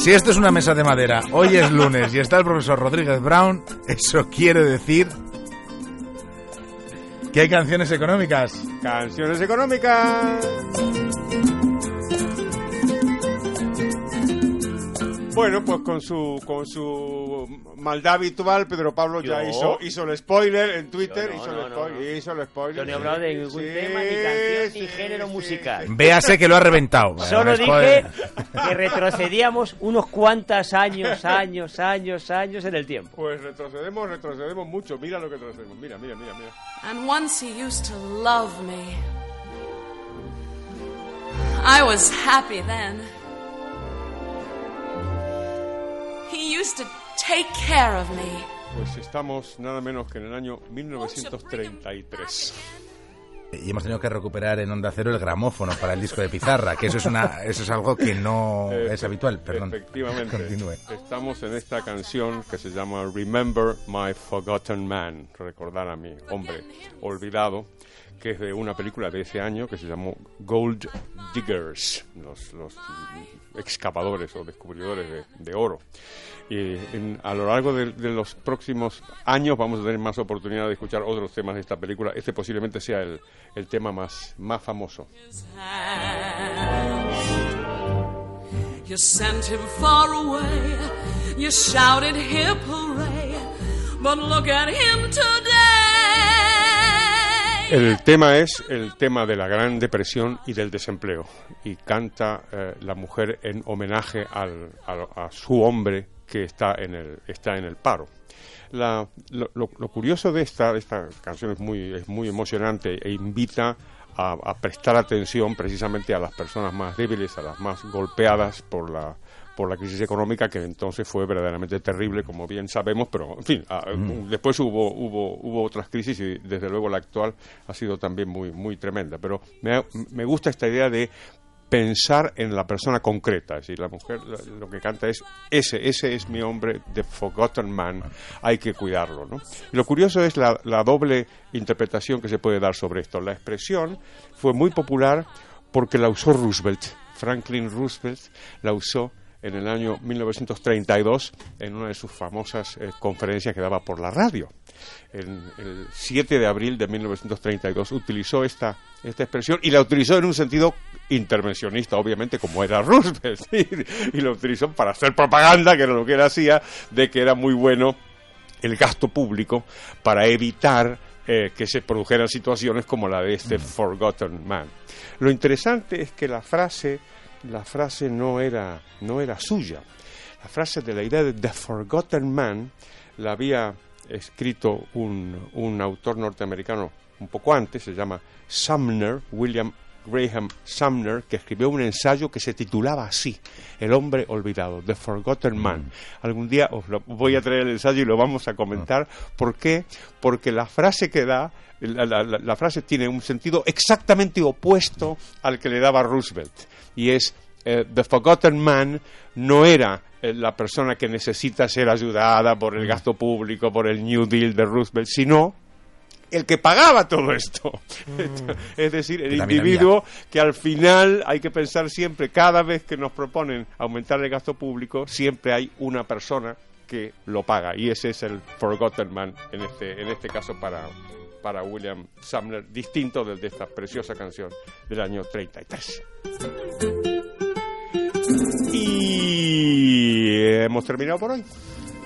Si esto es una mesa de madera, hoy es lunes y está el profesor Rodríguez Brown, eso quiere decir que hay canciones económicas. Canciones económicas. Bueno, pues con su con su maldad habitual, Pedro Pablo ya hizo hizo el spoiler en Twitter, hizo, no, el spoiler, no. hizo el spoiler. Yo no he hablado de ningún sí, tema, ni canción, sí, ni género sí. musical. Véase que lo ha reventado. Solo dije que retrocedíamos unos cuantos años, años, años, años en el tiempo. Pues retrocedemos, retrocedemos mucho. Mira lo que retrocedemos. Mira, mira, mira, mira. And once he used to love me. I was happy then. He used to take care of me. Pues estamos nada menos que en el año 1933. Y hemos tenido que recuperar en Onda Cero el gramófono para el disco de pizarra, que eso es una eso es algo que no Efe- es habitual. Perdón. Efectivamente. Continúe. Estamos en esta canción que se llama Remember My Forgotten Man. Recordar a mi hombre olvidado, que es de una película de ese año que se llamó Gold Diggers, los, los excavadores o descubridores de, de oro. Y en- a lo largo de, de los próximos años vamos a tener más oportunidad de escuchar otros temas de esta película. Este posiblemente sea el, el tema más, más famoso. You sent him far away. You shouted hip hooray. But look at him today. El tema es el tema de la Gran Depresión y del desempleo. Y canta eh, la mujer en homenaje al- al- a su hombre que está en el, está en el paro. La- lo, curioso de esta, esta canción es muy, es muy emocionante e invita a, a prestar atención precisamente a las personas más débiles, a las más golpeadas por la, por la crisis económica que entonces fue verdaderamente terrible, como bien sabemos, pero en fin, ah, después hubo, hubo, hubo otras crisis y desde luego la actual ha sido también muy, muy tremenda. Pero me, me gusta esta idea de pensar en la persona concreta, es decir, la mujer lo que canta es ese, ese es mi hombre, the forgotten man, hay que cuidarlo, ¿no? Y lo curioso es la, la doble interpretación que se puede dar sobre esto. La expresión fue muy popular porque la usó Roosevelt, Franklin Roosevelt la usó en el año 1932 en una de sus famosas eh, conferencias que daba por la radio. En el 7 de abril de 1932 utilizó esta, esta expresión y la utilizó en un sentido intervencionista, obviamente, como era Roosevelt, y, y lo utilizó para hacer propaganda, que era lo que él hacía, de que era muy bueno el gasto público para evitar eh, que se produjeran situaciones como la de este Forgotten Man. Lo interesante es que la frase, la frase no era, no era suya. La frase de la idea de The Forgotten Man la había escrito un, un autor norteamericano un poco antes, se llama Sumner, William Graham Sumner, que escribió un ensayo que se titulaba así, El hombre olvidado, The Forgotten Man. Algún día os lo- voy a traer el ensayo y lo vamos a comentar. ¿Por qué? Porque la frase que da, la, la- la- la frase tiene un sentido exactamente opuesto al que le daba Roosevelt. Y es, eh, The Forgotten Man no era eh, la persona que necesita ser ayudada por el gasto público, por el New Deal de Roosevelt, sino el que pagaba todo esto. es decir, el individuo que al final hay que pensar siempre, cada vez que nos proponen aumentar el gasto público, siempre hay una persona que lo paga. Y ese es el Forgotten Man, en este, en este caso para, para William Sumner, distinto del de esta preciosa canción del año 33. Y hemos terminado por hoy.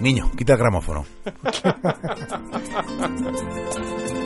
Niño, quita el gramófono.